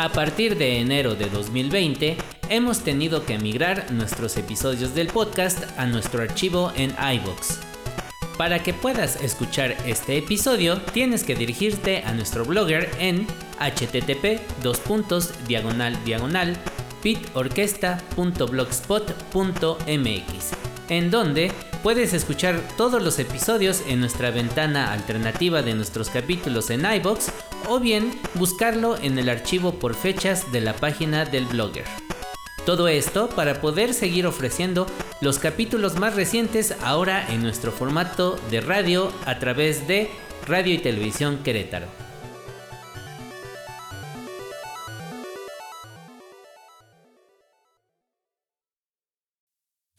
A partir de enero de 2020, hemos tenido que migrar nuestros episodios del podcast a nuestro archivo en iVoox. Para que puedas escuchar este episodio, tienes que dirigirte a nuestro blogger en http diagonal en donde puedes escuchar todos los episodios en nuestra ventana alternativa de nuestros capítulos en iBox o bien buscarlo en el archivo por fechas de la página del blogger. Todo esto para poder seguir ofreciendo los capítulos más recientes ahora en nuestro formato de radio a través de Radio y Televisión Querétaro.